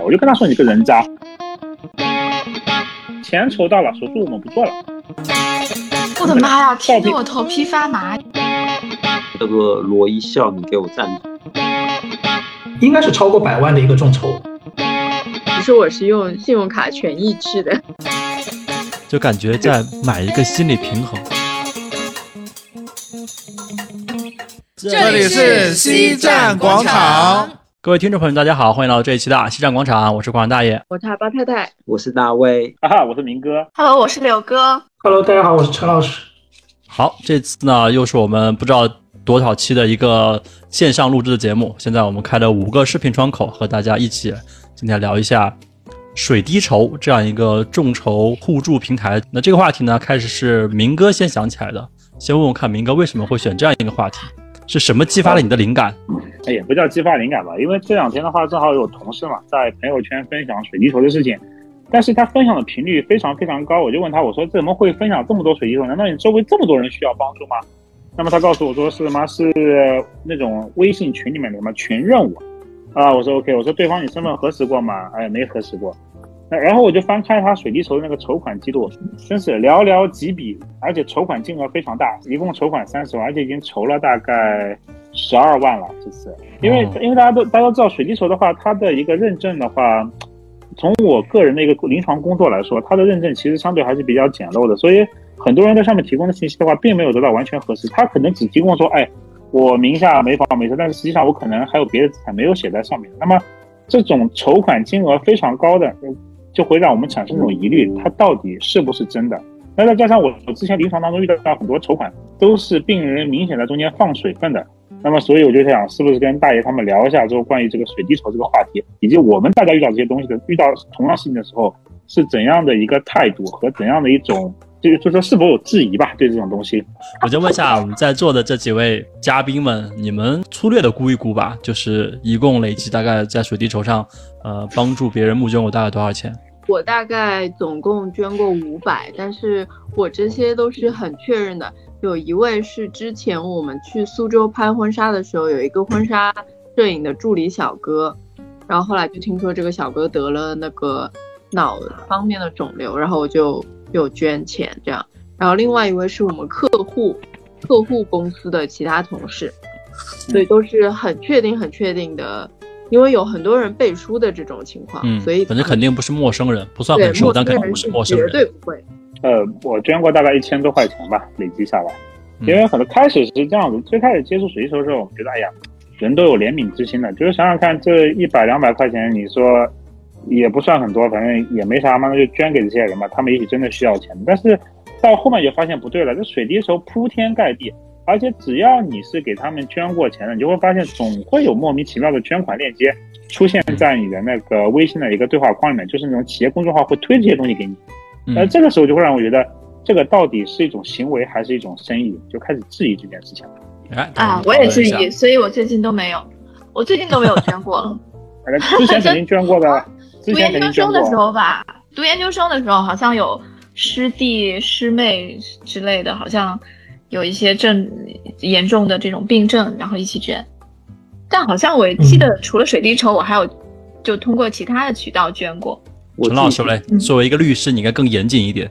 我就跟他说你个人渣，钱筹到了，手术我们不做了。我的妈呀，听得我头皮发麻。叫做罗一笑，你给我赞助。应该是超过百万的一个众筹。其实我是用信用卡权益制的，就感觉在买一个心理平衡。这里是西站广场，各位听众朋友，大家好，欢迎来到这一期的西站广场，我是广场大爷，我是八太太，我是大卫，哈哈，我是明哥，Hello，我是柳哥，Hello，大家好，我是陈老师。好，这次呢又是我们不知道多少期的一个线上录制的节目，现在我们开了五个视频窗口，和大家一起今天聊一下水滴筹这样一个众筹互助平台。那这个话题呢，开始是明哥先想起来的，先问问看明哥为什么会选这样一个话题。是什么激发了你的灵感？哎也不叫激发灵感吧，因为这两天的话，正好有同事嘛在朋友圈分享水滴筹的事情，但是他分享的频率非常非常高，我就问他，我说怎么会分享这么多水滴筹？难道你周围这么多人需要帮助吗？那么他告诉我说是什么？是那种微信群里面的什么群任务啊？我说 OK，我说对方你身份核实过吗？哎，没核实过。然后我就翻开他水滴筹的那个筹款记录，真是寥寥几笔，而且筹款金额非常大，一共筹款三十万，而且已经筹了大概十二万了。这次，因为因为大家都大家都知道水滴筹的话，它的一个认证的话，从我个人的一个临床工作来说，它的认证其实相对还是比较简陋的，所以很多人在上面提供的信息的话，并没有得到完全核实，他可能只提供说，哎，我名下没房没车，但是实际上我可能还有别的资产没有写在上面。那么这种筹款金额非常高的。就会让我们产生这种疑虑，它到底是不是真的？那再加上我我之前临床当中遇到到很多筹款都是病人明显在中间放水分的，那么所以我就想是不是跟大爷他们聊一下，之后关于这个水滴筹这个话题，以及我们大家遇到这些东西的遇到同样事情的时候是怎样的一个态度和怎样的一种，就就说是否有质疑吧？对这种东西，我就问一下我们在座的这几位嘉宾们，你们粗略的估一估吧，就是一共累计大概在水滴筹上，呃，帮助别人募捐过大概多少钱？我大概总共捐过五百，但是我这些都是很确认的。有一位是之前我们去苏州拍婚纱的时候，有一个婚纱摄影的助理小哥，然后后来就听说这个小哥得了那个脑方面的肿瘤，然后我就有捐钱这样。然后另外一位是我们客户客户公司的其他同事，所以都是很确定很确定的。因为有很多人背书的这种情况，嗯，所以反正肯定不是陌生人，不算很熟，但肯定不是陌生人，绝对不会。呃，我捐过大概一千多块钱吧，累积下来。因为可能开始是这样子，最开始接触水滴筹的时候，我们觉得，哎呀，人都有怜悯之心的，就是想想看，这一百两百块钱，你说也不算很多，反正也没啥嘛，那就捐给这些人吧，他们也许真的需要钱。但是到后面就发现不对了，这水滴筹铺天盖地。而且只要你是给他们捐过钱的，你就会发现总会有莫名其妙的捐款链接出现在你的那个微信的一个对话框里面，就是那种企业公众号会推这些东西给你。那这个时候就会让我觉得，这个到底是一种行为还是一种生意，就开始质疑这件事情了。啊，我也质疑，所以我最近都没有，我最近都没有捐过了。之前肯定捐 过的，读研究生的时候吧，读研究生的时候好像有师弟师妹之类的，好像。有一些症严重的这种病症，然后一起捐，但好像我记得除了水滴筹，我还有就通过其他的渠道捐过。陈老师嘞，作为一个律师，你应该更严谨一点。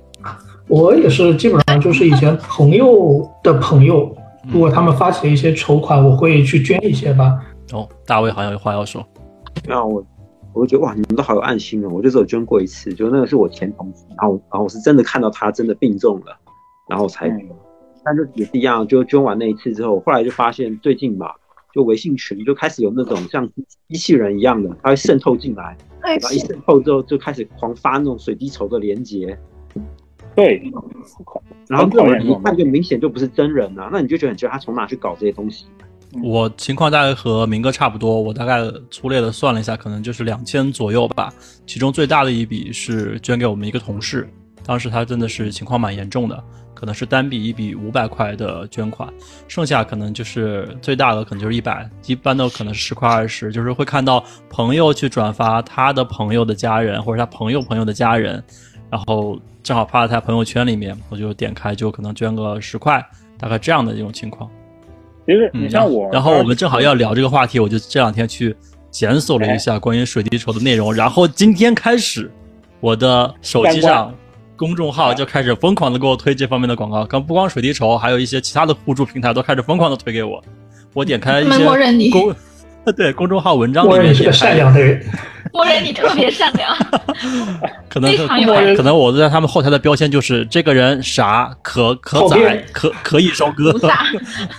我也是基本上就是以前朋友的朋友，如果他们发起了一些筹款，我会去捐一些吧。哦，大卫好像有话要说。那我我就觉得哇，你们都好有爱心哦。我就只有捐过一次，就那个是我前同事，然后然后我是真的看到他真的病重了，然后才。但是也是一样，就捐完那一次之后，后来就发现最近嘛，就微信群就开始有那种像机器人一样的，它会渗透进来，然后一渗透之后就开始狂发那种水滴筹的链接，对，然后这种人一看就明显就不是真人啊，那你就觉得很奇怪，他从哪去搞这些东西？我情况大概和明哥差不多，我大概粗略的算了一下，可能就是两千左右吧，其中最大的一笔是捐给我们一个同事，当时他真的是情况蛮严重的。可能是单笔一笔五百块的捐款，剩下可能就是最大的可能就是一百，一般的可能是十块二十，就是会看到朋友去转发他的朋友的家人或者他朋友朋友的家人，然后正好发在他朋友圈里面，我就点开就可能捐个十块，大概这样的一种情况。其实你像我，然后我们正好要聊这个话题，我就这两天去检索了一下关于水滴筹的内容，然后今天开始，我的手机上公众号就开始疯狂的给我推这方面的广告，刚不光水滴筹，还有一些其他的互助平台都开始疯狂的推给我。我点开一些默认你公 对公众号文章里默认你是个善良的人。默认你特别善良，可能非常有可能我在他们后台的标签就是这个人傻可可宰可可以收割。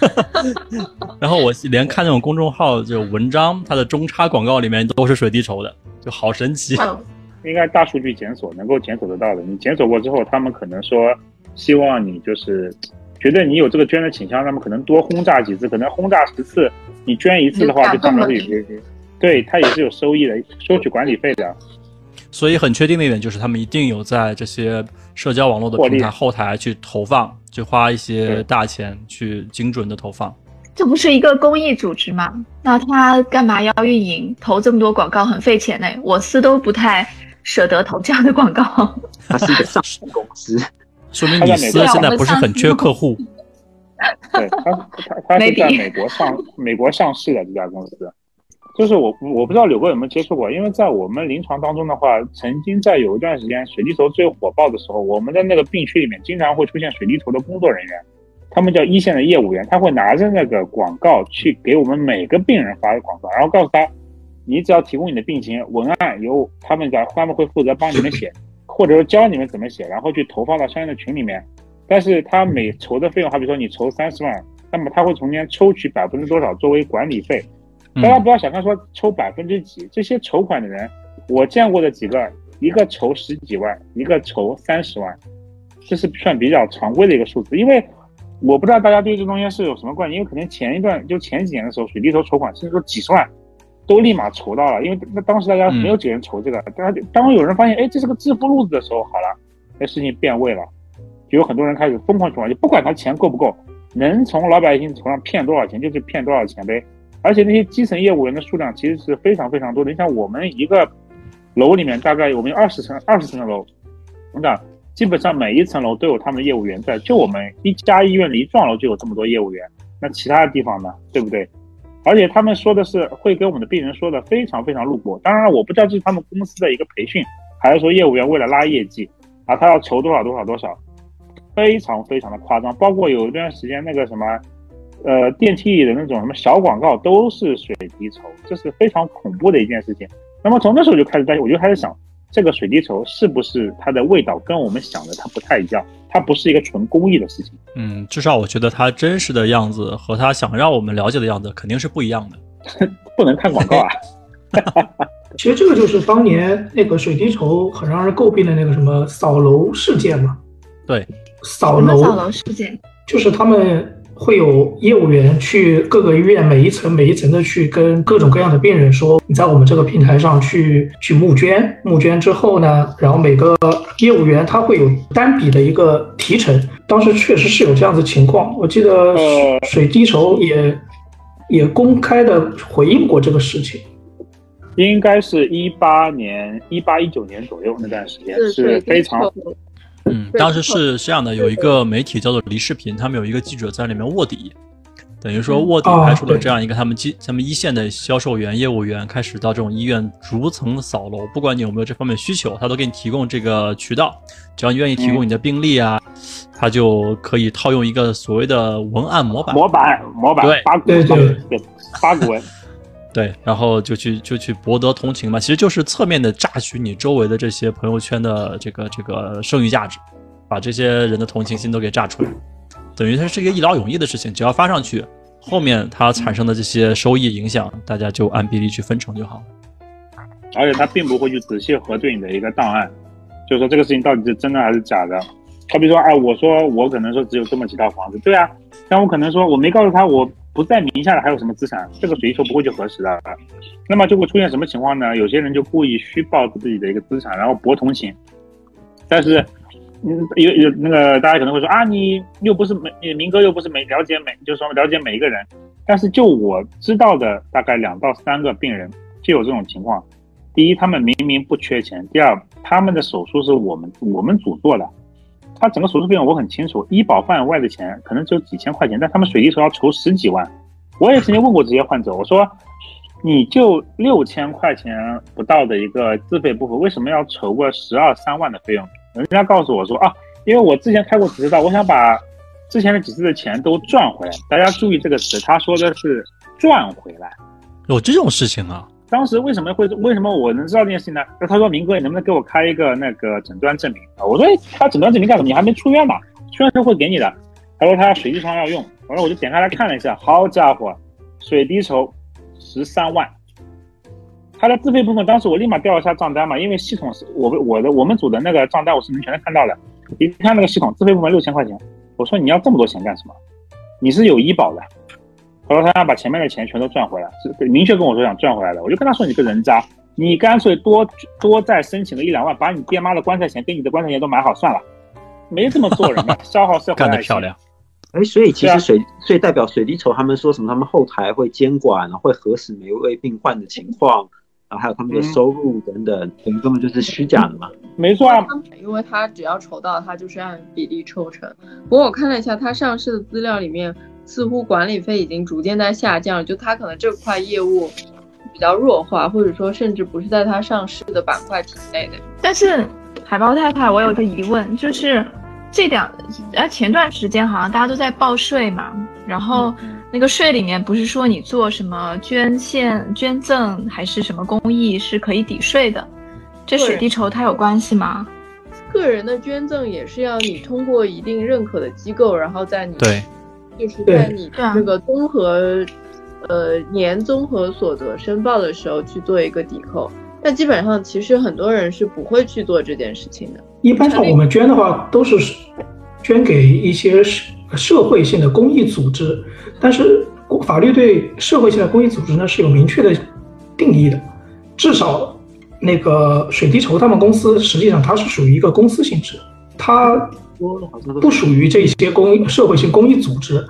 然后我连看那种公众号就文章，它的中插广告里面都是水滴筹的，就好神奇。嗯应该大数据检索能够检索得到的。你检索过之后，他们可能说希望你就是觉得你有这个捐的倾向，他们可能多轰炸几次，可能轰炸十次，你捐一次的话，就就上面打动了是有些，对他也是有收益的，收取管理费的。所以很确定的一点就是，他们一定有在这些社交网络的平台后台去投放，去花一些大钱去精准的投放。这不是一个公益组织吗？那他干嘛要运营？投这么多广告很费钱呢。我司都不太舍得投这样的广告。它是一个上市公司，说明你司他在美国现在不是很缺客户。对，他他他是在美国上美国上市的这家公司，就是我我不知道柳哥有没有接触过，因为在我们临床当中的话，曾经在有一段时间水滴筹最火爆的时候，我们的那个病区里面经常会出现水滴筹的工作人员，他们叫一线的业务员，他会拿着那个广告去给我们每个病人发广告，然后告诉他，你只要提供你的病情文案，由他们讲他们会负责帮你们写，或者说教你们怎么写，然后去投放到相应的群里面。但是他每筹的费用，好比说你筹三十万，那么他会从中间抽取百分之多少作为管理费。嗯大家不要小看说抽百分之几，这些筹款的人，我见过的几个，一个筹十几万，一个筹三十万，这是算比较常规的一个数字。因为我不知道大家对这东西是有什么观念，因为可能前一段就前几年的时候，水滴筹筹款甚至说几十万都立马筹到了，因为那当时大家没有几个人筹这个，大家当有人发现哎这是个致富路子的时候，好了，那事情变味了，就有很多人开始疯狂筹款，就不管他钱够不够，能从老百姓头上骗多少钱就是骗多少钱呗。而且那些基层业务员的数量其实是非常非常多的。你像我们一个楼里面大概我们有二十层二十层的楼，你讲基本上每一层楼都有他们的业务员在。就我们一家医院的一幢楼就有这么多业务员，那其他的地方呢，对不对？而且他们说的是会跟我们的病人说的非常非常露骨。当然，我不知道这是他们公司的一个培训，还是说业务员为了拉业绩啊，他要筹多少多少多少，非常非常的夸张。包括有一段时间那个什么。呃，电梯里的那种什么小广告都是水滴筹，这是非常恐怖的一件事情。那么从那时候就开始担心，我就开始想，这个水滴筹是不是它的味道跟我们想的它不太一样？它不是一个纯公益的事情。嗯，至少我觉得它真实的样子和他想让我们了解的样子肯定是不一样的。不能看广告啊！其实这个就是当年那个水滴筹很让人诟病的那个什么扫楼事件嘛。对，扫楼扫楼楼事件？就是他们会有业务员去各个医院每一层每一层的去跟各种各样的病人说，你在我们这个平台上去去募捐，募捐之后呢，然后每个业务员他会有单笔的一个提成。当时确实是有这样子情况，我记得呃水滴筹也也公开的回应过这个事情。应该是一八年、一八一九年左右那段时间是非常筹嗯，当时是这样的，有一个媒体叫做梨视频，他们有一个记者在里面卧底，等于说卧底哦派出了这样一个他们基他们一线的销售员、业务员，开始到这种医院逐层扫楼，不管你有没有这方面需求，他都给你提供这个渠道，只要你愿意提供你的病历啊，他就可以套用一个所谓的文案模板，模板模板对。八股对对。对八股文。对，然后就去就去博得同情嘛，其实就是侧面的榨取你周围的这些朋友圈的这个这个剩余价值，把这些人的同情心都给榨出来，等于它是一个一劳永逸的事情，只要发上去，后面它产生的这些收益影响，大家就按比例去分成就好了。而且他并不会去仔细核对你的一个档案，就是说这个事情到底是真的还是假的。好比说，哎，我说我可能说只有这么几套房子，对啊，但我可能说我没告诉他我不在名下的还有什么资产，这个水滴筹不会去核实的。那么就会出现什么情况呢？有些人就故意虚报自己的一个资产，然后博同情。但是，嗯，有有那个大家可能会说啊，你又不是每你明哥又不是每了解每，就是说了解每一个人。但是就我知道的大概两到三个病人就有这种情况。第一，他们明明不缺钱；第二，他们的手术是我们我们组做的，他整个手术费用我很清楚，医保范围外的钱可能只有几千块钱，但他们水滴筹要筹十几万。我也曾经问过这些患者，我说你就六千块钱不到的一个自费部分，为什么要筹个十二三万的费用？人家告诉我说啊，因为我之前开过几次刀，我想把之前的几次的钱都赚回来。大家注意这个词，他说的是赚回来。有这种事情啊？当时为什么会为什么我能知道这件事情呢？那他说明哥，你能不能给我开一个那个诊断证明啊？我说他诊断证明干什么？你还没出院嘛，出院时候会给你的。他说他水滴筹要用，完了我就点开来看了一下，好家伙，水滴筹十三万。他的自费部分，当时我立马调了一下账单嘛，因为系统是我我的我们组的那个账单我是能全都看到的。一看那个系统自费部分六千块钱，我说你要这么多钱干什么？你是有医保的。他说他要把前面的钱全都赚回来，是明确跟我说想赚回来的。我就跟他说你个人渣，你干脆多多再申请个一两万，把你爹妈的棺材钱跟你的棺材钱都买好算了，没这么做人的，消耗社会干得漂亮。哎，所以其实水，所以代表水滴筹他们说什么？他们后台会监管，会核实每一位病患的情况，然后还有他们的收入等等，等于根本就是虚假的嘛。没错啊，因为他只要筹到，他就是按比例抽成。不过我看了一下他上市的资料里面。似乎管理费已经逐渐在下降，就它可能这块业务比较弱化，或者说甚至不是在它上市的板块体内的。但是海豹太太，我有个疑问，就是这两呃前段时间好像大家都在报税嘛，然后那个税里面不是说你做什么捐献、捐赠还是什么公益是可以抵税的，这水滴筹它有关系吗？个人的捐赠也是要你通过一定认可的机构，然后在你对。就是在你这个综合，呃年综合所得申报的时候去做一个抵扣，但基本上其实很多人是不会去做这件事情的。一般上我们捐的话都是捐给一些社社会性的公益组织，但是法律对社会性的公益组织呢是有明确的定义的，至少那个水滴筹他们公司实际上它是属于一个公司性质，它。不属于这些公益社会性公益组织，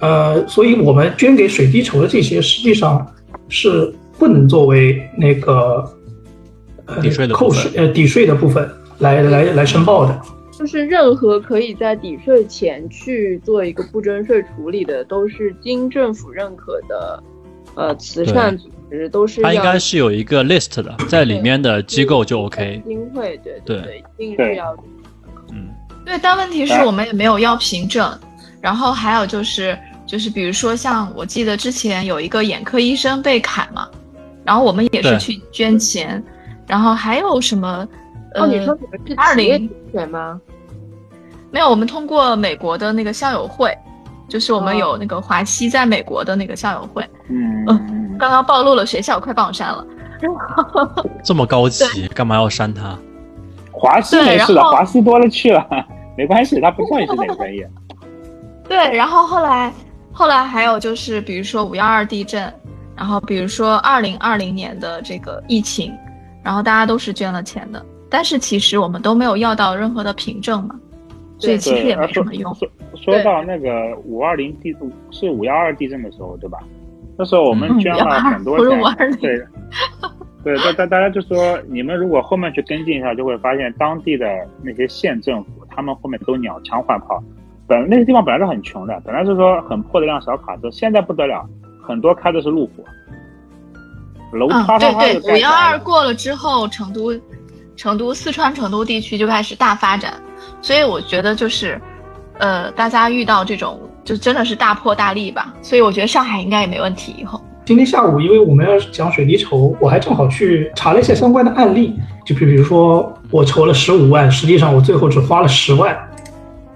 呃，所以我们捐给水滴筹的这些，实际上是不能作为那个呃扣税呃抵税的部分来来来申报的。就是任何可以在抵税前去做一个不征税处理的，都是经政府认可的，呃，慈善组织都是。它应该是有一个 list 的，在里面的机构就 OK。基金会对对对，一定是要。对，但问题是我们也没有要凭证，然后还有就是，就是比如说像我记得之前有一个眼科医生被砍嘛，然后我们也是去捐钱，然后还有什么？哦，你说你们是二零捐吗？没有，我们通过美国的那个校友会，就是我们有那个华西在美国的那个校友会。嗯，刚刚暴露了学校，快帮我删了。这么高级，干嘛要删他？华西没事的，华西多了去了。没关系，他不算是哪个专业。对，然后后来，后来还有就是，比如说五幺二地震，然后比如说二零二零年的这个疫情，然后大家都是捐了钱的，但是其实我们都没有要到任何的凭证嘛，所以其实也没什么用。说到那个五二零地震，是五幺二地震的时候，对吧？那时候我们捐了很多钱，对。对，大大大家就说，你们如果后面去跟进一下，就会发现当地的那些县政府，他们后面都鸟枪换炮。本那些地方本来是很穷的，本来是说很破的一辆小卡车，现在不得了，很多开的是路虎。楼塌对，五幺二过了之后，成都、成都、四川成都地区就开始大发展。所以我觉得就是，呃，大家遇到这种就真的是大破大立吧。所以我觉得上海应该也没问题以后。今天下午，因为我们要讲水滴筹，我还正好去查了一下相关的案例。就比比如说，我筹了十五万，实际上我最后只花了十万。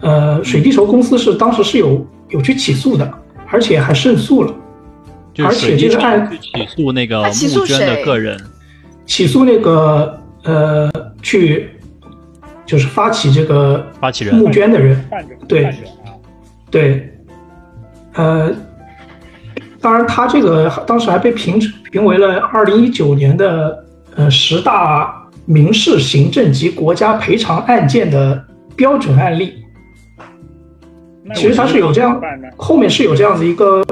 呃，水滴筹公司是当时是有有去起诉的，而且还胜诉了。而且这个案起诉那个募捐的个人，起诉那个呃去就是发起这个发起人募捐的人，对对，呃。当然，他这个当时还被评评为了二零一九年的呃十大民事行政及国家赔偿案件的标准案例。其实它是有这样，后面是有这样子一个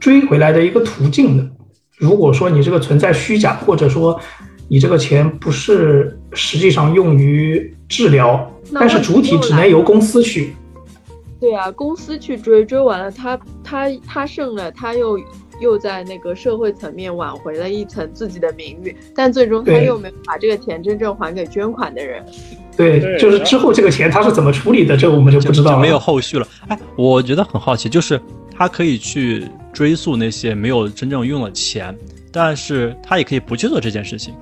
追回来的一个途径的。如果说你这个存在虚假，或者说你这个钱不是实际上用于治疗，但是主体只能由公司去。对啊，公司去追，追完了他他他胜了，他又又在那个社会层面挽回了一层自己的名誉，但最终他又没有把这个钱真正还给捐款的人。对，对就是之后这个钱他是怎么处理的，这我们就不知道了。没有后续了。哎，我觉得很好奇，就是他可以去追溯那些没有真正用了钱，但是他也可以不去做这件事情，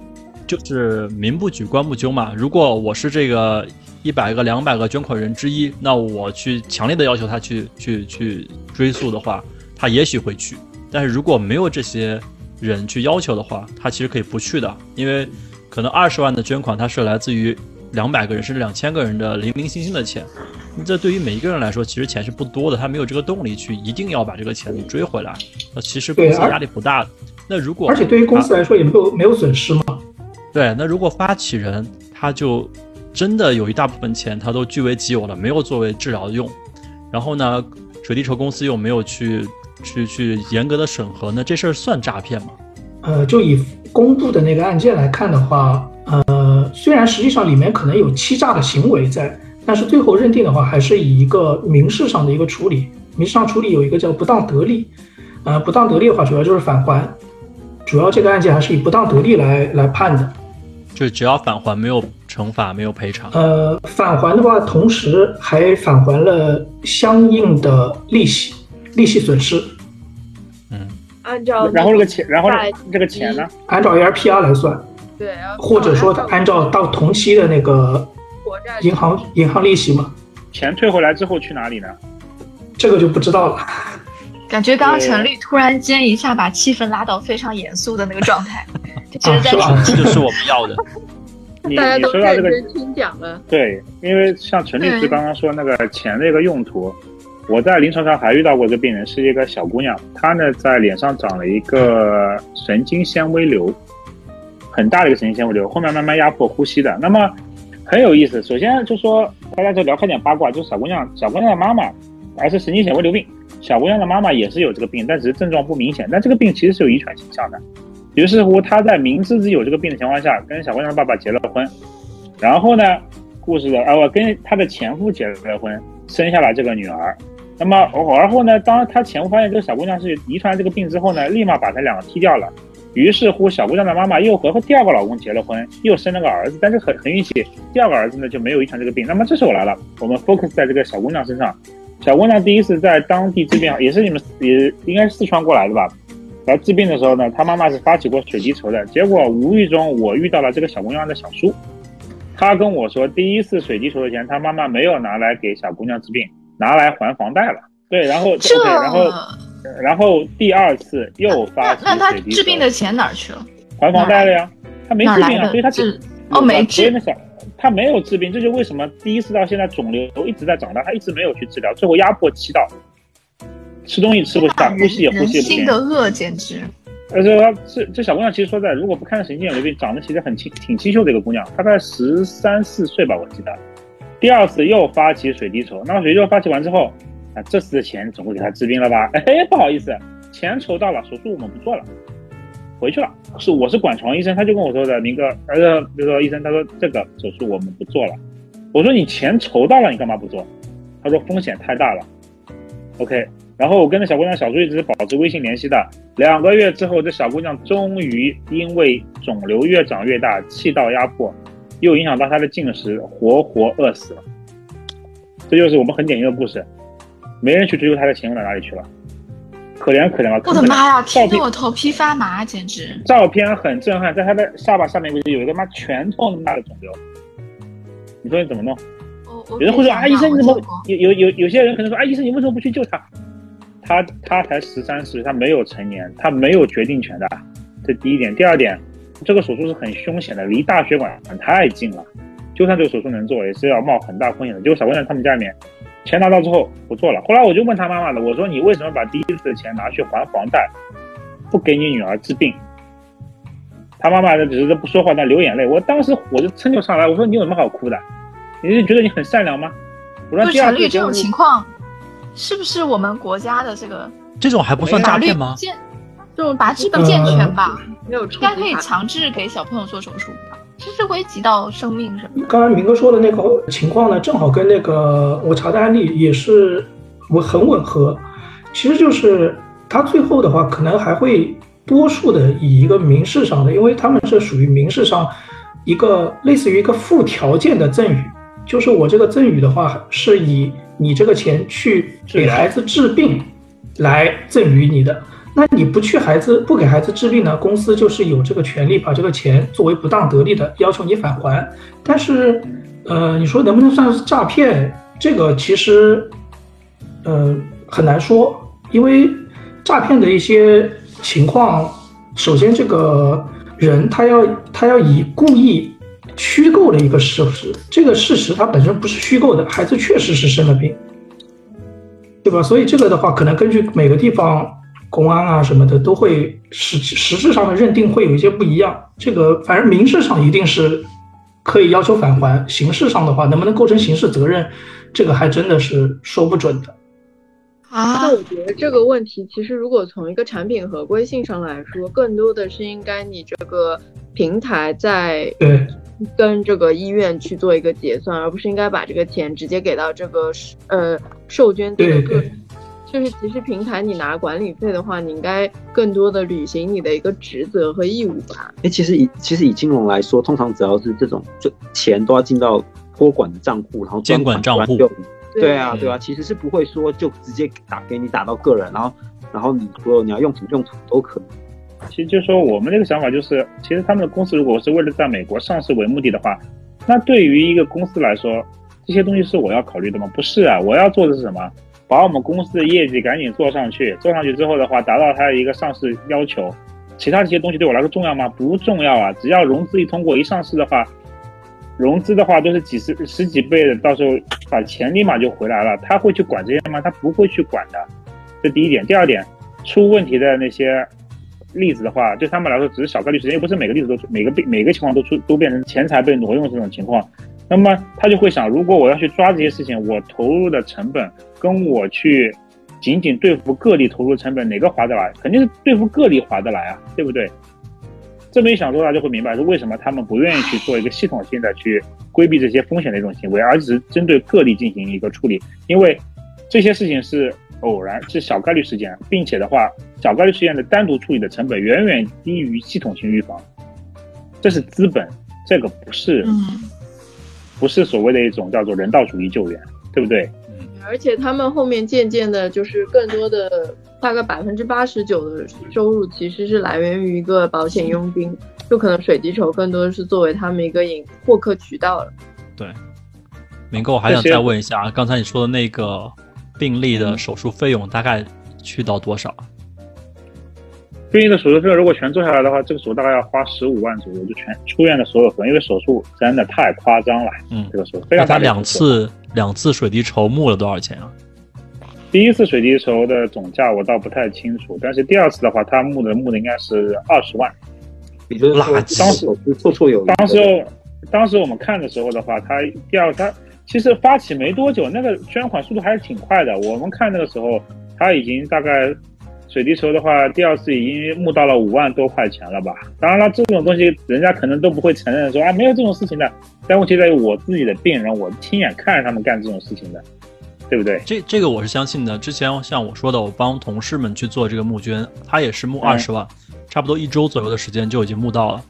就是民不举，官不究嘛。如果我是这个一百个、两百个捐款人之一，那我去强烈的要求他去去去追溯的话，他也许会去。但是如果没有这些人去要求的话，他其实可以不去的，因为可能二十万的捐款，它是来自于两百个人甚至两千个人的零零星星的钱。这对于每一个人来说，其实钱是不多的，他没有这个动力去一定要把这个钱给追回来。那其实公司压力不大的。那如果而且对于公司来说也没有没有损失嘛。对，那如果发起人他就真的有一大部分钱他都据为己有了，没有作为治疗用，然后呢，水滴筹公司又没有去去去严格的审核，那这事儿算诈骗吗？呃，就以公布的那个案件来看的话，呃，虽然实际上里面可能有欺诈的行为在，但是最后认定的话，还是以一个民事上的一个处理。民事上处理有一个叫不当得利，呃，不当得利的话，主要就是返还，主要这个案件还是以不当得利来来判的。就只要返还，没有惩罚，没有赔偿。呃，返还的话，同时还返还了相应的利息、利息损失，嗯按照然后这个钱，然后这个钱呢？按照 ARPR 来算，对，或者说按照到同期的那个国债银行银行利息嘛，钱退回来之后去哪里呢？这个就不知道了。感觉刚刚对陈丽突然间一下把气氛拉到非常严肃的那个状态，就觉得在啊 这就是我们要的。你你说到这个听讲了。对，因为像陈律师刚刚说那个钱的一个用途，我在临床上还遇到过一个病人，是一个小姑娘，她呢在脸上长了一个神经纤维瘤，很大的一个神经纤维瘤，后面慢慢压迫呼吸的。那么很有意思，首先就说大家就聊开点八卦，就是小姑娘，小姑娘的妈妈还是神经纤维瘤病，小姑娘的妈妈也是有这个病，但只是症状不明显，但这个病其实是有遗传倾向的。于是乎，她在明知自己有这个病的情况下，跟小姑娘的爸爸结了婚，然后呢，故事的啊，我跟她的前夫结了婚，生下了这个女儿。那么而后呢，当她前夫发现这个小姑娘是遗传这个病之后呢，立马把她两个踢掉了。于是乎，小姑娘的妈妈又和第二个老公结了婚，又生了个儿子，但是很很运气，第二个儿子呢就没有遗传这个病。那么这时候来了，我们 focus 在这个小姑娘身上。小姑娘第一次在当地治病，也是你们也应该是四川过来的吧？来治病的时候呢，他妈妈是发起过水滴筹的，结果无意中我遇到了这个小姑娘的小叔，他跟我说，第一次水滴筹的钱，他妈妈没有拿来给小姑娘治病，拿来还房贷了。对，然后这然后然后第二次又发起那那他治病的钱哪儿去了？还房贷了呀，他没治病啊，所以他治哦没治他没有治病，这就为什么第一次到现在肿瘤一直在长大，他一直没有去治疗，最后压迫气道，吃东西吃不下，呼吸也呼人吸不进性的。恶，简直。而且她这这小姑娘其实说在，如果不看神经眼瘤病，长得其实很清挺清秀的一个姑娘，大概十三四岁吧，我记得。第二次又发起水滴筹，那么水滴筹发起完之后，啊，这次的钱总会给她治病了吧？哎，不好意思，钱筹到了，手术我们不做了，回去了。是我是管床医生，他就跟我说的，明哥，儿子，比如说医生，他说这个手术我们不做了。我说你钱筹到了，你干嘛不做？他说风险太大了。OK，然后我跟那小姑娘小叔一直保持微信联系的。两个月之后，这小姑娘终于因为肿瘤越长越大，气道压迫，又影响到她的进食，活活饿死了。这就是我们很典型的故事，没人去追究她的钱用到哪里去了，可怜可怜吧！我的妈呀，听得我头皮发麻，简直。照片很震撼，在她的下巴下面位置有一个妈拳头那么大的肿瘤，你说你怎么弄？有人会说啊，医生你怎么有有有有些人可能说啊，医生你为什么不去救他？他他才十三岁，他没有成年，他没有决定权的，这第一点。第二点，这个手术是很凶险的，离大血管太近了，就算这个手术能做，也是要冒很大风险的。结果小姑娘他们家里面钱拿到之后不做了，后来我就问他妈妈了，我说你为什么把第一次的钱拿去还房贷，不给你女儿治病？他妈妈呢只是不说话，但流眼泪。我当时我就蹭就上来，我说你有什么好哭的？你是觉得你很善良吗？我说第二次这种情况，是不是我们国家的这个这种还不算诈骗吗？健这种法制不健全吧？没有应该可以。强制给小朋友做手术吧？这是危及到生命什么的。刚才明哥说的那个情况呢，正好跟那个我查的案例也是我很吻合。其实就是他最后的话可能还会多数的以一个民事上的，因为他们是属于民事上一个类似于一个附条件的赠与，就是我这个赠与的话是以你这个钱去给孩子治病来赠与你的。那你不去孩子不给孩子治病呢？公司就是有这个权利把这个钱作为不当得利的要求你返还。但是，呃，你说能不能算是诈骗？这个其实，呃，很难说，因为诈骗的一些情况，首先这个人他要他要以故意虚构的一个事实，这个事实它本身不是虚构的，孩子确实是生了病，对吧？所以这个的话，可能根据每个地方。公安啊什么的都会实实质上的认定会有一些不一样，这个反正民事上一定是可以要求返还，刑事上的话能不能构成刑事责任，这个还真的是说不准的。啊，那我觉得这个问题其实如果从一个产品合规性上来说，更多的是应该你这个平台在对跟这个医院去做一个结算，而不是应该把这个钱直接给到这个呃受捐的个人。就是其实平台你拿管理费的话，你应该更多的履行你的一个职责和义务吧。哎，其实以其实以金融来说，通常只要是这种，就钱都要进到托管的账户，然后监管账户。对啊，对啊，其实是不会说就直接打给你打到个人，然后然后你说你要用什么用途都可以。其实就是说我们这个想法就是，其实他们的公司如果是为了在美国上市为目的的话，那对于一个公司来说，这些东西是我要考虑的吗？不是啊，我要做的是什么？把我们公司的业绩赶紧做上去，做上去之后的话，达到它的一个上市要求。其他这些东西对我来说重要吗？不重要啊！只要融资一通过，一上市的话，融资的话都是几十十几倍的，到时候把钱立马就回来了。他会去管这些吗？他不会去管的。这第一点。第二点，出问题的那些例子的话，对他们来说只是小概率事件，又不是每个例子都每个每个情况都出都变成钱财被挪用这种情况。那么他就会想，如果我要去抓这些事情，我投入的成本跟我去仅仅对付个例投入成本哪个划得来？肯定是对付个例划得来啊，对不对？这么一想，大家就会明白是为什么他们不愿意去做一个系统性的去规避这些风险的一种行为，而只是针对个例进行一个处理。因为这些事情是偶然，是小概率事件，并且的话，小概率事件的单独处理的成本远远低于系统性预防。这是资本，这个不是。不是所谓的一种叫做人道主义救援，对不对？嗯，而且他们后面渐渐的，就是更多的大概百分之八十九的收入其实是来源于一个保险佣金，就可能水滴筹更多的是作为他们一个引获客渠道了。对，明哥，我还想再问一下，刚才你说的那个病例的手术费用大概去到多少？病例的手术费用如果全做下来的话，这个手术大概要花十五万左右，就全出院的所有费用，因为手术真的太夸张了。嗯，这个手术非常大。他两次两次水滴筹募了多少钱啊？第一次水滴筹的总价我倒不太清楚，但是第二次的话，他募的募的应该是二十万。也就是说，当时绰绰有余。当时当时我们看的时候的话，他第二他其实发起没多久，那个捐款速度还是挺快的。我们看那个时候，他已经大概。水滴筹的话，第二次已经募到了五万多块钱了吧？当然了，这种东西人家可能都不会承认说啊，没有这种事情的。但问题在于我自己的病人，我亲眼看着他们干这种事情的，对不对？这这个我是相信的。之前像我说的，我帮同事们去做这个募捐，他也是募二十万，差不多一周左右的时间就已经募到了。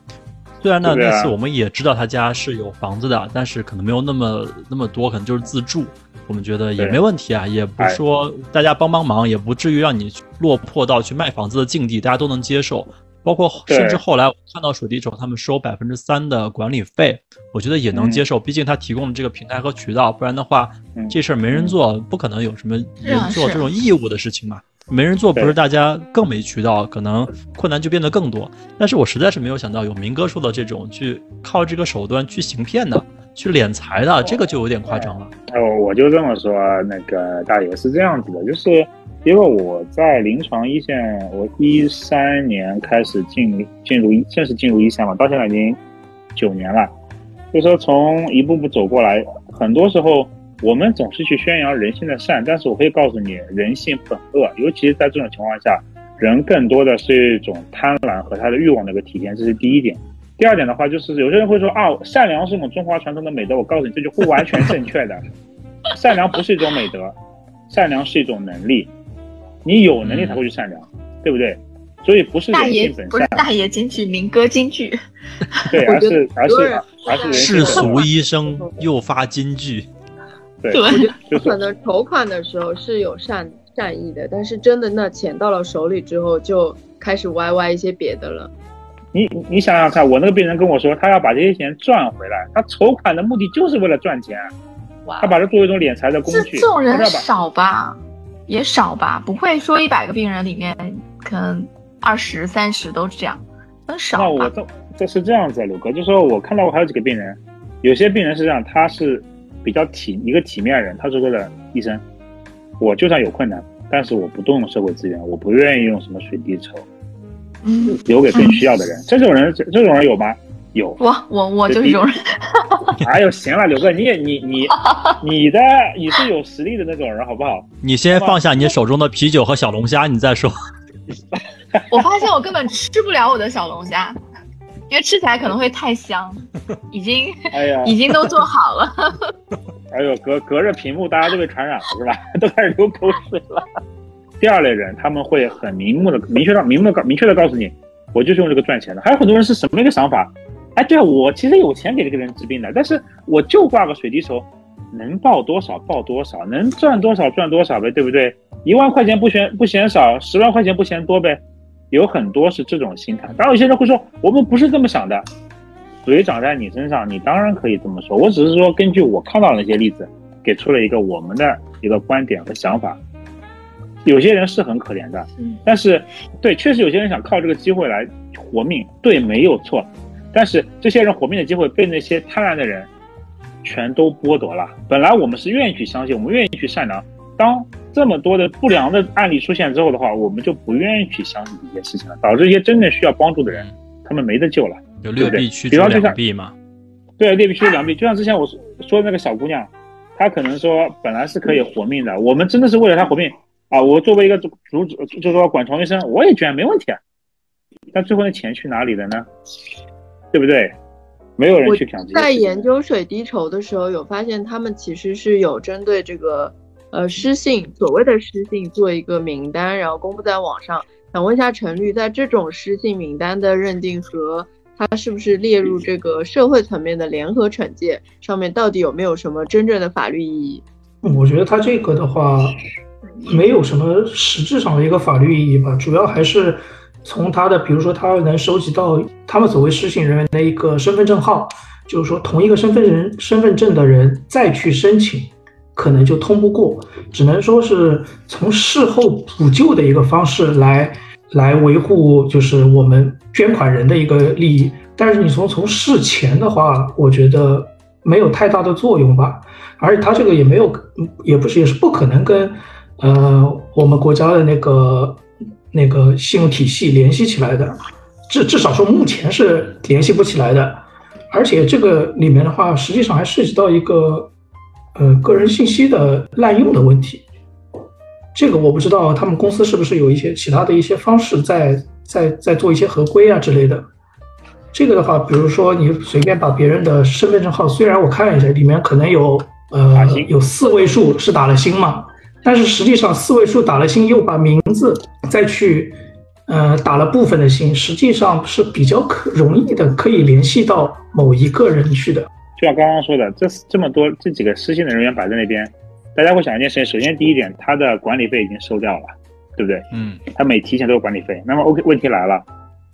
虽然呢，那次我们也知道他家是有房子的，但是可能没有那么那么多，可能就是自住。我们觉得也没问题啊，也不说大家帮帮忙，也不至于让你落魄到去卖房子的境地，大家都能接受。包括甚至后来我看到水滴筹他们收百分之三的管理费，我觉得也能接受。毕竟他提供了这个平台和渠道，不然的话这事儿没人做，不可能有什么人做这种义务的事情嘛。没人做，不是大家更没渠道，可能困难就变得更多。但是我实在是没有想到有明哥说的这种去靠这个手段去行骗的。去敛财的，这个就有点夸张了。哦，我就这么说，那个大爷是这样子的，就是因为我在临床一线，我一三年开始进进入正式进入一线嘛，到现在已经九年了。就说从一步步走过来，很多时候我们总是去宣扬人性的善，但是我可以告诉你，人性本恶，尤其是在这种情况下，人更多的是一种贪婪和他的欲望的一个体现，这是第一点。第二点的话，就是有些人会说啊，善良是我们中华传统的美德。我告诉你，这就不完全正确的。善良不是一种美德，善良是一种能力。你有能力才会去善良，对不对？所以不是人大爷性本善，不是大爷京剧，民歌京剧。对，而是而是而是世俗医生诱发金句，对，对，就是 可能筹款的时候是有善善意的，但是真的那钱到了手里之后，就开始歪歪一些别的了。你你想想看，我那个病人跟我说，他要把这些钱赚回来，他筹款的目的就是为了赚钱，他把它作为一种敛财的工具。这种人少吧，也少吧，不会说一百个病人里面可能二十三十都是这样，很少那。我这这是这样子啊，刘哥，就说我看到过还有几个病人，有些病人是这样，他是比较体一个体面人，他是为了医生，我就算有困难，但是我不动用社会资源，我不愿意用什么水滴筹，嗯，留给更需要的人。这种人，这这种人有吗？有。我我我就是这种人，哎呦，行了，刘哥，你也你你 你的你是有实力的那种人，好不好？你先放下你手中的啤酒和小龙虾，你再说。我发现我根本吃不了我的小龙虾，因为吃起来可能会太香，已经哎呀，已经都做好了。哎呦，隔隔着屏幕大家都被传染了是吧？都开始流口水了。第二类人，他们会很明目的、明确的、明目的、明确的告诉你，我就是用这个赚钱的。还有很多人是什么一个想法？哎，对啊，我其实有钱给这个人治病的，但是我就挂个水滴筹，能报多少报多少，能赚多少赚多少呗，对不对？一万块钱不嫌不嫌少，十万块钱不嫌多呗。有很多是这种心态，当然有些人会说，我们不是这么想的。水长在你身上，你当然可以这么说。我只是说，根据我看到的那些例子，给出了一个我们的一个观点和想法。有些人是很可怜的，嗯但是对，确实有些人想靠这个机会来活命，对，没有错。但是这些人活命的机会被那些贪婪的人全都剥夺了。本来我们是愿意去相信，我们愿意去善良。当这么多的不良的案例出现之后的话，我们就不愿意去相信这些事情了，导致一些真正需要帮助的人，他们没得救了。就六对臂驱逐比方就像两臂嘛。对，劣币驱逐良币。就像之前我说说的那个小姑娘，她可能说本来是可以活命的，我们真的是为了她活命啊！我作为一个主主就是说管床医生，我也觉得没问题啊。但最后那钱去哪里了呢？对不对？没有人我去想这些在研究水滴筹的时候，有发现他们其实是有针对这个呃失信所谓的失信做一个名单，然后公布在网上。想问一下陈律，在这种失信名单的认定和它是不是列入这个社会层面的联合惩戒上面，到底有没有什么真正的法律意义？我觉得他这个的话，没有什么实质上的一个法律意义吧，主要还是从他的，比如说他能收集到他们所谓失信人员的一个身份证号，就是说同一个身份人身份证的人再去申请，可能就通不过，只能说是从事后补救的一个方式来来维护，就是我们捐款人的一个利益。但是你从从事前的话，我觉得没有太大的作用吧。而且他这个也没有，也不是，也是不可能跟呃我们国家的那个那个信用体系联系起来的，至至少说目前是联系不起来的。而且这个里面的话，实际上还涉及到一个呃个人信息的滥用的问题。这个我不知道他们公司是不是有一些其他的一些方式在在在做一些合规啊之类的。这个的话，比如说你随便把别人的身份证号，虽然我看了一下，里面可能有呃有四位数是打了星嘛，但是实际上四位数打了星，又把名字再去呃打了部分的星，实际上是比较可容易的可以联系到某一个人去的。就像刚刚说的，这这么多这几个失信的人员摆在那边，大家会想一件事情：首先第一点，他的管理费已经收掉了，对不对？嗯，他每提钱都有管理费。那么 OK，问题来了，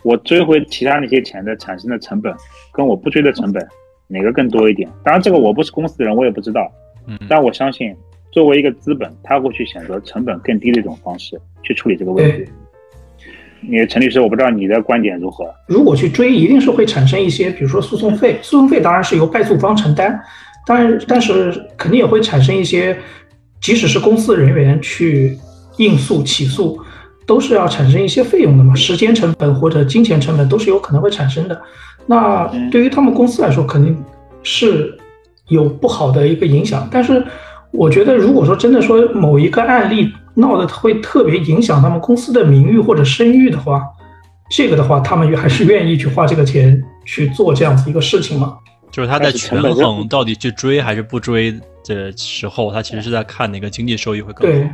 我追回其他那些钱的产生的成本，跟我不追的成本哪个更多一点？当然，这个我不是公司的人，我也不知道。嗯但我相信，作为一个资本，他会去选择成本更低的一种方式去处理这个问题对。你陈律师，我不知道你的观点如何？如果去追，一定是会产生一些，比如说诉讼费，诉讼费当然是由败诉方承担，当然，但是肯定也会产生一些，即使是公司人员去应诉起诉，都是要产生一些费用的嘛，时间成本或者金钱成本都是有可能会产生的。那对于他们公司来说，肯定是有不好的一个影响。但是，我觉得如果说真的说某一个案例闹得会特别影响他们公司的名誉或者声誉的话，这个的话，他们还是愿意去花这个钱去做这样子一个事情嘛。就是他在权衡到底去追还是不追的时候，他其实是在看哪个经济收益会更对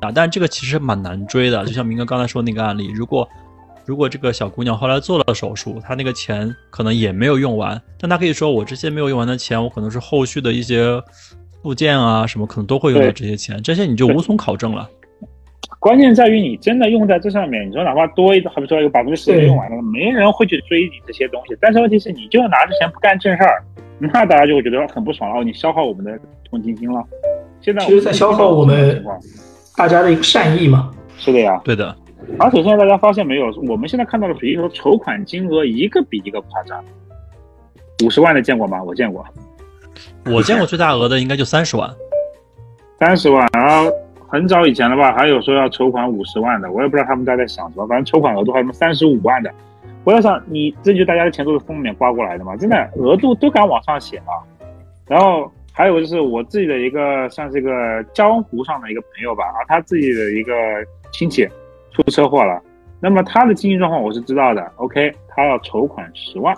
好。，啊，但这个其实蛮难追的。就像明哥刚才说那个案例，如果如果这个小姑娘后来做了手术，她那个钱可能也没有用完，但她可以说我这些没有用完的钱，我可能是后续的一些附件啊什么，可能都会用到这些钱，这些你就无从考证了。关键在于你真的用在这上面，你说哪怕多一，好比说有百分之十用完了，没人会去追你这些东西。但是问题是，你就拿着钱不干正事儿，那大家就会觉得很不爽了。哦，你消耗我们的同情心了。现在其实，在消耗我们大家的一个善意嘛。是的呀，对的。而且现在大家发现没有，我们现在看到的比如说筹款金额一个比一个夸张。五十万的见过吗？我见过。我见过最大额的应该就三十万。三十万，然后很早以前了吧，还有说要筹款五十万的，我也不知道他们家在想什么。反正筹款额度还有什么三十五万的，我在想，你这就大家的钱都是封面刮过来的嘛？真的额度都敢往上写啊。然后还有就是我自己的一个算是一个江湖上的一个朋友吧，啊，他自己的一个亲戚。出车祸了，那么他的经济状况我是知道的。OK，他要筹款十万，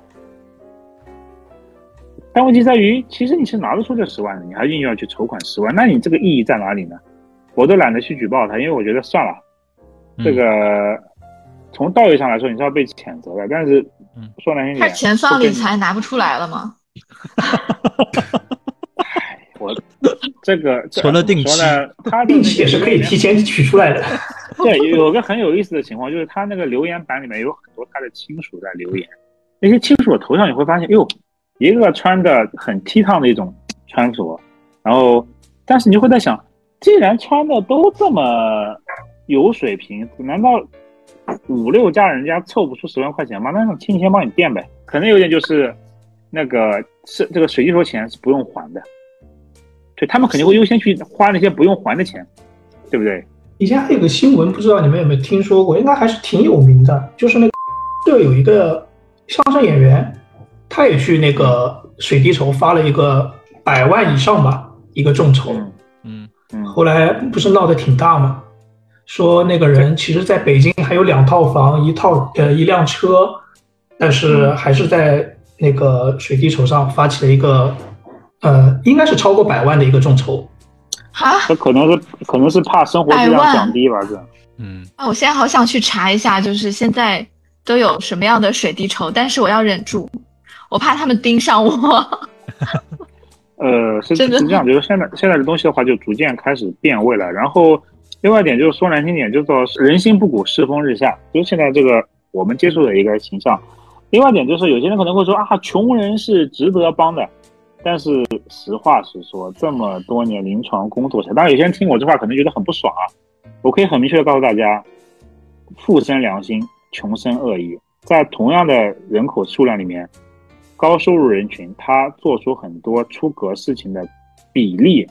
但问题在于，其实你是拿得出这十万的，你还硬要去筹款十万，那你这个意义在哪里呢？我都懒得去举报他，因为我觉得算了，这个从道义上来说你是要被谴责的。但是说难听点，他钱放理财拿不出来了吗？我这个存了定期，他定期也是可以提前取出来的。对，有个很有意思的情况，就是他那个留言板里面有很多他的亲属在留言，那些亲属的头像你会发现，哟，一个穿的很倜傥的一种穿着，然后，但是你就会在想，既然穿的都这么有水平，难道五六家人家凑不出十万块钱吗？那让亲戚先帮你垫呗。可能有点就是，那个是这个水滴筹钱是不用还的，对他们肯定会优先去花那些不用还的钱，对不对？以前还有个新闻，不知道你们有没有听说过？应该还是挺有名的，就是那个这有一个相声演员，他也去那个水滴筹发了一个百万以上吧，一个众筹，嗯嗯，后来不是闹得挺大吗？说那个人其实在北京还有两套房，一套呃一辆车，但是还是在那个水滴筹上发起了一个呃，应该是超过百万的一个众筹。啊，他可能是可能是怕生活质量降低吧？这，嗯，啊，我现在好想去查一下，就是现在都有什么样的水滴筹，但是我要忍住，我怕他们盯上我。呃，是是这样，就是现在现在的东西的话，就逐渐开始变味了。然后另外一点就是说难听点，就是说人心不古，世风日下，就是现在这个我们接触的一个形象。另外一点就是有些人可能会说啊，穷人是值得帮的。但是实话实说，这么多年临床工作下，当然有些人听我这话可能觉得很不爽啊。我可以很明确的告诉大家，富生良心，穷生恶意。在同样的人口数量里面，高收入人群他做出很多出格事情的比例，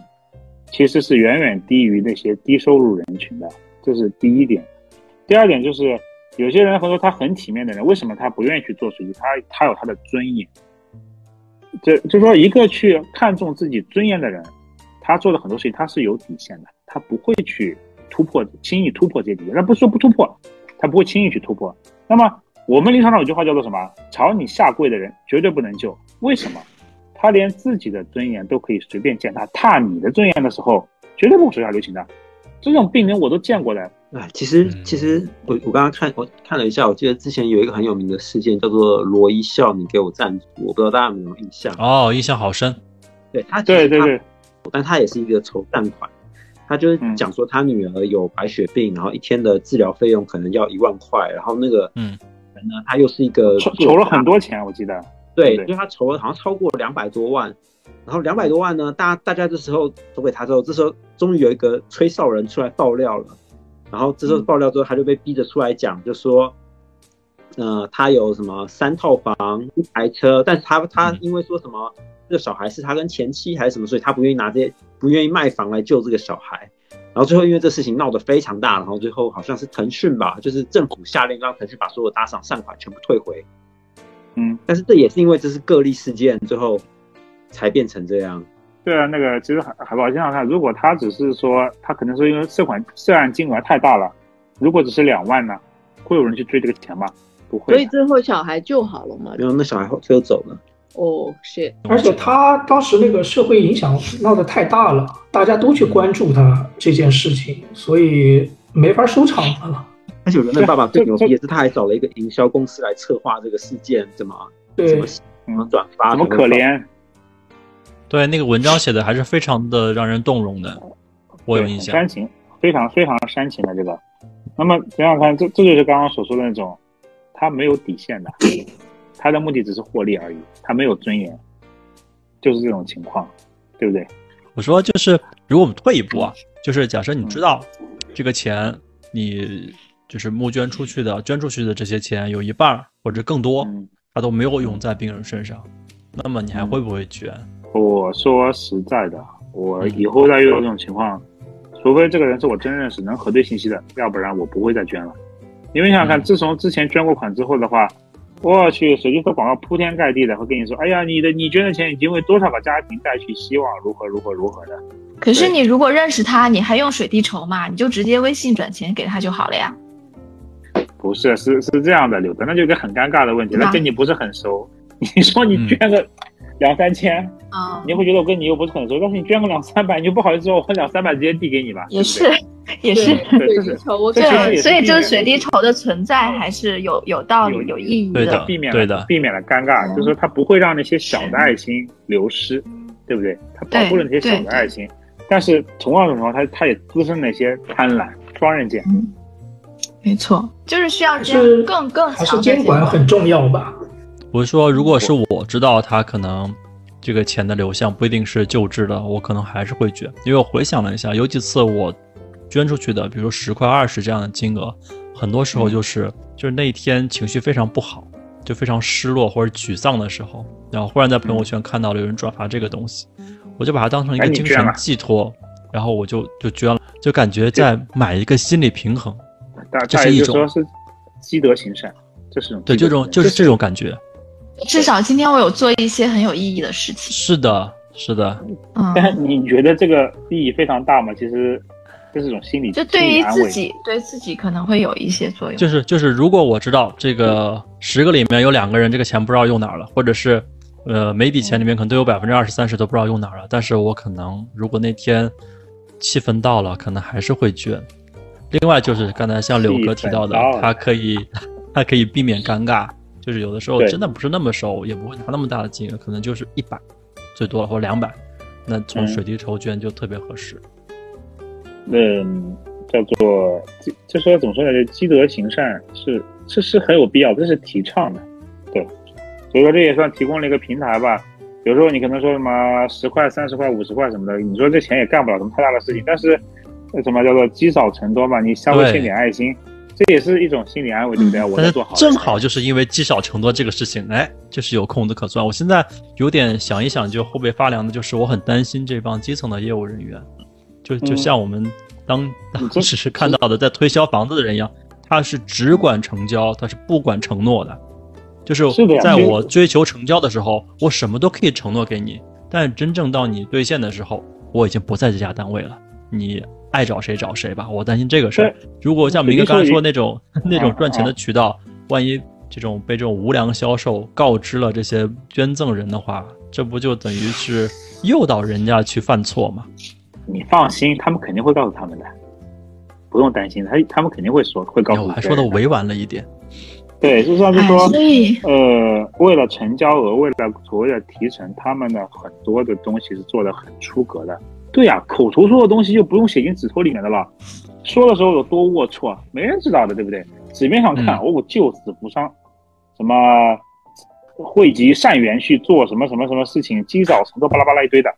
其实是远远低于那些低收入人群的。这是第一点。第二点就是，有些人或者说他很体面的人，为什么他不愿意去做手机？他他有他的尊严。这就是说，一个去看重自己尊严的人，他做的很多事情他是有底线的，他不会去突破，轻易突破这底线。他不是说不突破，他不会轻易去突破。那么我们临床上有句话叫做什么？朝你下跪的人绝对不能救。为什么？他连自己的尊严都可以随便践踏，踏你的尊严的时候，绝对不会手下留情的。这种病人我都见过的。哎，其实其实我我刚刚看我看了一下，我记得之前有一个很有名的事件叫做罗一笑，你给我赞助，我不知道大家有没有印象？哦，印象好深。对他，对对对，但他也是一个筹善款，他就是讲说他女儿有白血病，然后一天的治疗费用可能要一万块，然后那个嗯人呢，他又是一个筹筹了很多钱，我记得。对，因为他筹了好像超过两百多万，然后两百多万呢，大大家这时候投给他之后，这时候终于有一个吹哨人出来爆料了。然后这时候爆料之后，他就被逼着出来讲，就说，呃，他有什么三套房、一台车，但是他他因为说什么这个小孩是他跟前妻还是什么，所以他不愿意拿这些，不愿意卖房来救这个小孩。然后最后因为这事情闹得非常大，然后最后好像是腾讯吧，就是政府下令让腾讯把所有打赏善款全部退回。嗯，但是这也是因为这是个例事件，最后才变成这样。对啊，那个其实海海宝，想想看，如果他只是说他可能是因为涉款涉案金额太大了，如果只是两万呢，会有人去追这个钱吗？不会。所以最后小孩救好了吗？没有，那小孩最后走了。哦，shit，而且他当时那个社会影响闹得太大了，大家都去关注他这件事情，所以没法收场了。而且我觉得那爸爸最牛逼的是，他还找了一个营销公司来策划这个事件，怎么怎么怎么转发，怎么可怜？对，那个文章写的还是非常的让人动容的，我有印象。煽情，非常非常煽情的这个。那么想想看，这这就是刚刚所说的那种，他没有底线的，他的目的只是获利而已，他没有尊严，就是这种情况，对不对？我说就是，如果我们退一步啊，就是假设你知道这个钱，你就是募捐出去的、捐出去的这些钱有一半或者更多，嗯，它都没有用在病人身上，那么你还会不会捐？我说实在的，我以后再遇到这种情况，除非这个人是我真认识能核对信息的，要不然我不会再捐了。因为想想看，嗯自从之前捐过款之后的话，我去手机和广告铺天盖地的会跟你说，哎呀，你的你捐的钱已经为多少个家庭带去希望，如何如何如何的。可是你如果认识他，你还用水滴筹嘛？你就直接微信转钱给他就好了呀。不是，是是这样的，柳德，那就一个很尴尬的问题，那跟你不是很熟，你说你捐个两三千，啊，你会觉得我跟你又不是很熟，但是你捐个两三百，你就不好意思说我两三百直接递给你吧？也是也是，对，所以这个水滴筹的存在还是有有道理、有有意义对的避免对的。了避免了尴尬，就是说它不会让那些小的爱心流失，对不对？它保护了那些小的爱心，但是同样的情况，它它也滋生了一些贪婪、双刃剑。没错，就是需要这还是样更更还是强的监管。很重要吧？我是说，如果是我知道他可能这个钱的流向不一定是救治的，我可能还是会捐，因为我回想了一下，有几次我捐出去的，比如说十块、二十这样的金额，很多时候就是就是那一天情绪非常不好，就非常失落或者沮丧的时候，然后忽然在朋友圈看到了有人转发这个东西，我就把它当成一个精神寄托，然后我就就捐了，就感觉在买一个心理平衡，这是一种就说是积德行善，这是对，这种就是这种感觉。至少今天我有做一些很有意义的事情。是的，是的，嗯，但你觉得这个意义非常大吗？其实这是一种心理，就对于。自己，对自己可能会有一些作用。就是就是，如果我知道这个十个里面有两个人这个钱不知道用哪儿了，或者是呃每笔钱里面可能都有百分之二十三十都不知道用哪儿了，但是我可能如果那天气氛到了，可能还是会捐。另外就是刚才像柳哥提到的气氛到，了它可以他可以避免尴尬，就是有的时候真的不是那么熟，也不会拿那么大的金额，可能就是一百最多了或者两百，那从嗯水滴筹捐就特别合适。嗯，叫做积就说怎么说呢？就积德行善是是是很有必要，这是提倡的，对。所以说这也算提供了一个平台吧。有时候你可能说什么十块、三十块、五十块什么的，你说这钱也干不了什么太大的事情，但是呃什么叫做积少成多嘛？你稍微对献点爱心，这也是一种心理安慰，对不对？我但是在做好，正好就是因为积少成多这个事情，哎，就是有空子可钻。我现在有点想一想就后背发凉的，就是我很担心这帮基层的业务人员，就就嗯像我们当你 当这时看到的在推销房子的人一样，他是只管成交，他是不管承诺的。就是在我追求成交的时候，我什么都可以承诺给你，但真正到你兑现的时候，我已经不在这家单位了。你爱找谁找谁吧，我担心这个事儿。如果像明哥刚才说那种 那种赚钱的渠道，万一这种被这种无良销售告知了这些捐赠人的话，这不就等于是诱导人家去犯错吗？你放心，他们肯定会告诉他们的，不用担心，他他们肯定会说，会告诉我还说的委婉了一点。对，就是说，就哎，说，呃，为了成交额，为了所谓的提成，他们的很多的东西是做的很出格的。对呀、口头说的东西就不用写进纸头里面的了，说的时候有多龌龊，没人知道的，对不对？纸面上看，嗯哦，救死扶伤，什么汇集善缘去做什么什么什么事情，积少成多，巴拉巴拉一堆的，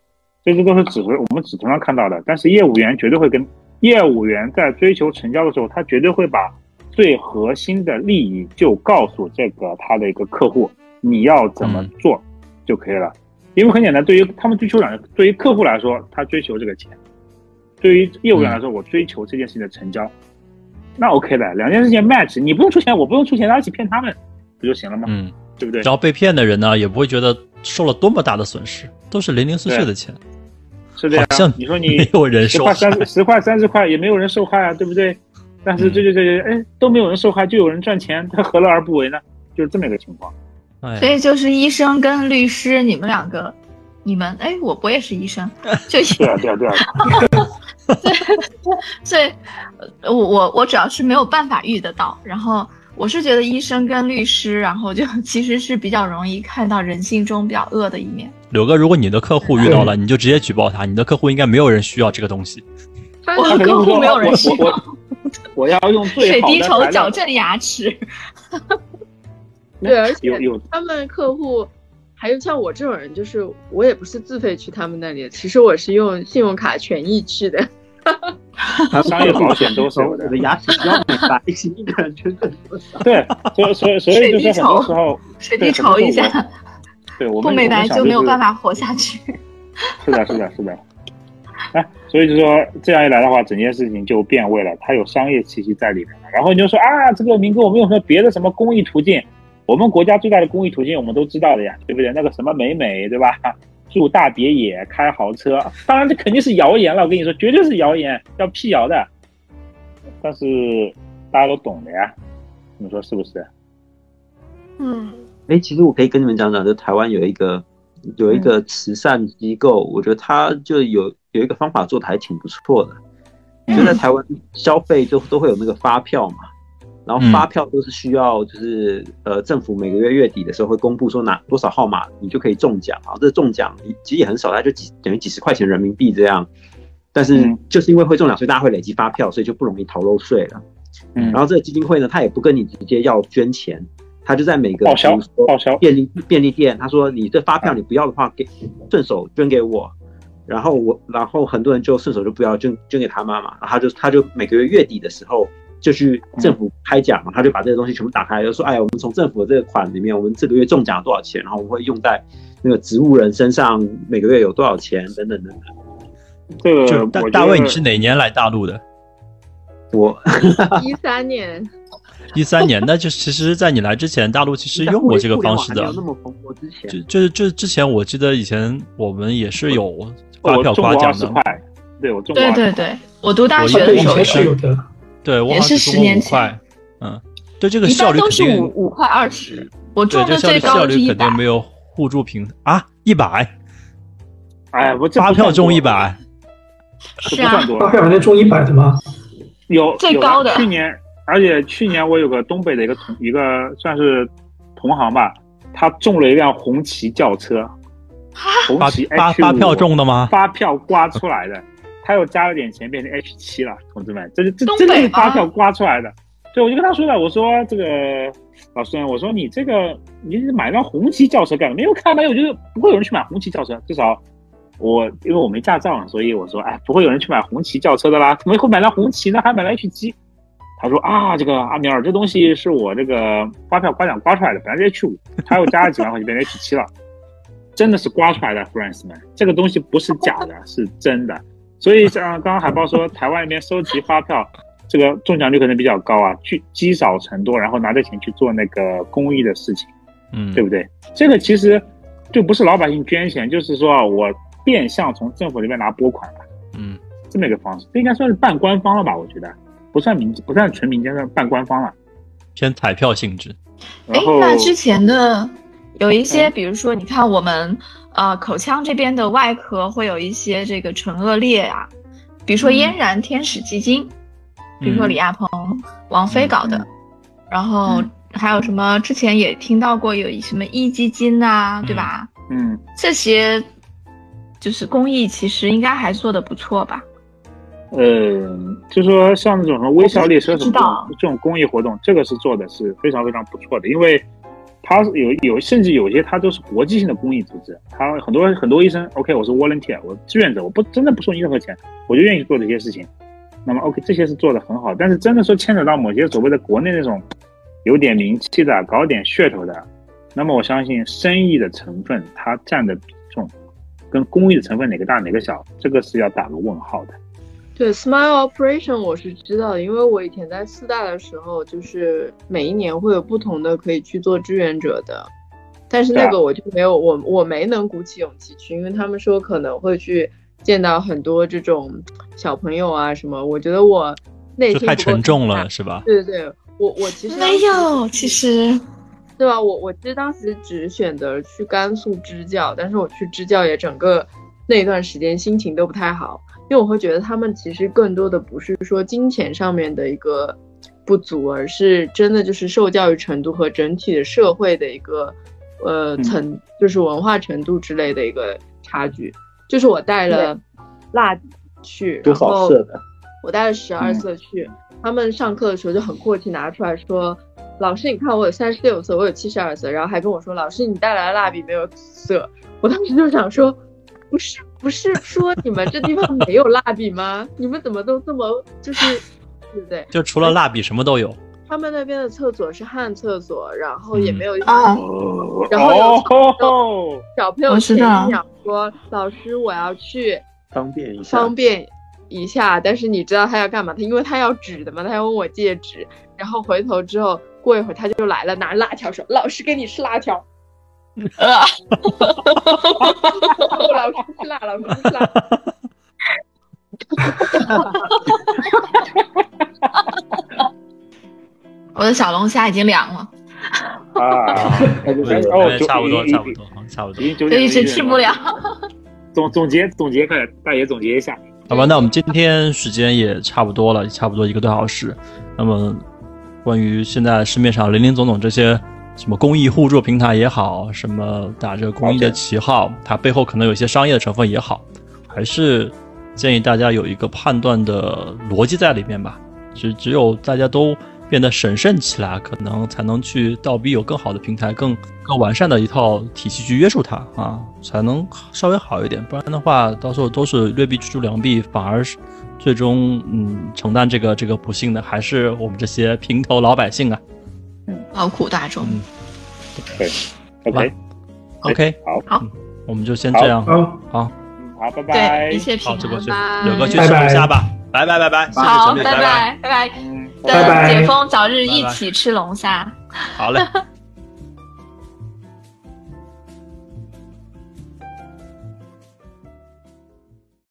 这些都是纸头我们纸头上看到的。但是业务员绝对会跟业务员在追求成交的时候，他绝对会把最核心的利益就告诉这个他的一个客户，你要怎么做就可以了。因为很简单，对于他们追求两个，对于客户来说，他追求这个钱；对于业务员来说，我追求这件事情的成交。那 OK 的，两件事情 match，你不用出钱，我不用出钱，大家一起骗他们不就行了吗？嗯，对不对然后被骗的人呢，也不会觉得受了多么大的损失，都是零零碎碎的钱，是这样好像。你说你没有人受害。十块三十十块三十块也没有人受害啊，对不对？但是嗯对对对对，哎，都没有人受害，就有人赚钱，他何乐而不为呢？就是这么一个情况。哎所以就是医生跟律师，你们两个，你们哎，我我也是医生，就对啊，对啊，对啊，所以，呃我我我主要是没有办法遇得到。然后我是觉得医生跟律师，然后就其实是比较容易看到人性中比较恶的一面。柳哥，如果你的客户遇到了，你就直接举报他，你的客户应该没有人需要这个东西。他我他肯定说客户没有人我需要我我我要用最水滴筹好的材料矫正牙齿，对，而且有有他们客户还有像我这种人，就是我也不是自费去他们那里，其实我是用信用卡权益去的。商业保险都是 有的我的。牙齿要美白，一个人捐赠多少？对，所以所以所以就是很多时候，水滴筹一下，对我们不美白就没有办。法。法活下去。是的，是的，是的。哎，所以就说这样一来的话，整件事情就变味了，它有商业气息在里面了。然后你就说啊，这个明哥，我们有什么别的什么公益途径？我们国家最大的公益途径我们都知道的呀，对不对？那个什么美美，对吧？住大别野，开豪车，当然这肯定是谣言了。我跟你说，绝对是谣言，要辟谣的。但是大家都懂的呀，你说是不是？嗯，哎，其实我可以跟你们讲讲，就台湾有一个有一个慈善机构，我觉得他就有有一个方法做的还挺不错的。就在台湾消费就都会有那个发票嘛，然后发票都是需要就是呃政府每个月月底的时候会公布说哪多少号码你就可以中奖啊，这中奖其实也很少，大概就几等于几十块钱人民币这样。但是嗯就是因为会中奖，所以大家会累积发票，所以就不容易逃漏税了。嗯然后这个基金会呢，他也不跟你直接要捐钱，他就在每个报销报销便利便利店，他说你这发票你不要的话，给顺手捐给我。然后我，然后很多人就顺手就不要捐捐给他妈妈，然后他就他就每个月月底的时候就去政府开奖嘛，他就把这些东西全部打开，就说哎呀，我们从政府的这个款里面，我们这个月中奖多少钱，然后我们会用在那个植物人身上，每个月有多少钱等等等等。这个就大大卫，你是哪年来大陆的？我一三年，一三年，那就其实，在你来之前，大陆其实用过这个方式的互联网还没有那。么蓬勃之前，就就是就是之前我记得以前我们也是有发票刮奖的，对我中过20对对对，我读大学的时候以前是有的。对我好也是10像中过年前五块，嗯，对这个效率都是定五五块二十，我对这中的最效率效率高是一百。肯定没有互助平啊一百哎，我这发票中一，百，这是啊不算多发。票能中一百的吗？有有最高的去年，而且去年我有个东北的一个同一个算是同行吧，他中了一辆红旗轿车，红旗发 H 发票中的吗？发票刮出来的，他又加了点钱，变成 H 七了，同志们，这是这真的是发票刮出来的。对，我就跟他说了，我说这个老孙，我说你这个你买辆红旗轿车干嘛？没有看没有，我觉得不会有人去买红旗轿车，至少我因为我没驾照，所以我说哎，不会有人去买红旗轿车的啦，怎么会买辆红旗呢？还买了 H 七？他说啊，这个阿米尔这东西是我这个发票刮奖刮出来的，本来是 H 五，他又加了几万块钱变成 H 七了，真的是刮出来的，friends 们，这个东西不是假的，是真的。所以像刚刚海报说，台湾那边收集发票，这个中奖率可能比较高啊，去积少成多，然后拿着钱去做那个公益的事情，嗯，对不对？这个其实就不是老百姓捐钱，就是说啊，我变相从政府那边拿拨款了，嗯，这么一个方式，这应该算是半官方了吧？我觉得不算民，不算纯民间，算半官方了。偏彩票性质。哎，那之前的有一些，嗯比如说，你看我们呃口腔这边的外壳会有一些这个唇腭裂啊，比如说嗯。嫣然天使基金，比如说李亚鹏、王菲搞的，嗯然后还有什么之前也听到过有什么壹基金呐、对吧？嗯，这些就是公益，其实应该还做的不错吧？呃，就说像那种什么微笑列车什么这种公益活动，这个是做的是非常非常不错的，因为它是有有甚至有些它都是国际性的公益组织，它很多很多医生，OK，我是 volunteer，我志愿者，我不真的不收你任何钱，我就愿意做这些事情。那么 OK，这些是做的很好，但是真的说牵扯到某些所谓的国内那种有点名气的、搞点噱头的，那么我相信生意的成分它占的比重跟公益的成分哪个大哪个小，这个是要打个问号的。对 Smile Operation 我是知道的，因为我以前在四大的时候，就是每一年会有不同的可以去做志愿者的，但是那个我就没有，我我没能鼓起勇气去，因为他们说可能会去见到很多这种小朋友啊什么，我觉得我内心太沉重了，是吧？对对对，我我其实没有，其实对吧？我我其实当时只选择去甘肃支教，但是我去支教也整个那段时间心情都不太好，因为我会觉得他们其实更多的不是说金钱上面的一个不足，而是真的就是受教育程度和整体的社会的一个呃层，就是文化程度之类的一个差距。就是我带了蜡笔去，然后我带了十二色去，他们上课的时候就很阔气拿出来说。老师，你看我有三十六色，我有七十二色，然后还跟我说，老师你带来的蜡笔没有紫色。我当时就想说，不是不是说你们这地方没有蜡笔吗？你们怎么都这么就是，对不对？就除了蜡笔什么都有。他们那边的厕所是旱厕所，然后也没有啊，然后有小朋友前想说，老师我要去方便一下，方便一下，但是你知道他要干嘛？他因为他要纸的嘛，他要问我借纸，然后回头之后。过一会儿他就来了，拿辣条说：“老师给你吃辣条。”啊！老师吃辣，老师吃辣。我的小龙虾已经凉了。啊！差不多，差不多，差不多。就一直吃不了。总总结总结，快大爷总结一下。好吧，那我们今天时间也差不多了，差不多一个多小时。那么。关于现在市面上林林总总这些什么公益互助平台也好，什么打着公益的旗号，它背后可能有一些商业的成分也好，还是建议大家有一个判断的逻辑在里面吧。只只有大家都变得审慎起来，可能才能去倒逼有更好的平台、更更完善的一套体系去约束它啊，才能稍微好一点。不然的话，到时候都是劣币驱逐良币，反而是。最终，嗯，承担这个这个不幸的还是我们这些平头老百姓啊，嗯，劳苦大众。嗯，对，OK。OK，好，好，我们就先这样，好，好，好，拜拜，一切平安，柳哥去吃龙虾吧，拜拜。拜拜，好，拜拜拜拜，等解封早日一起吃龙虾，好嘞。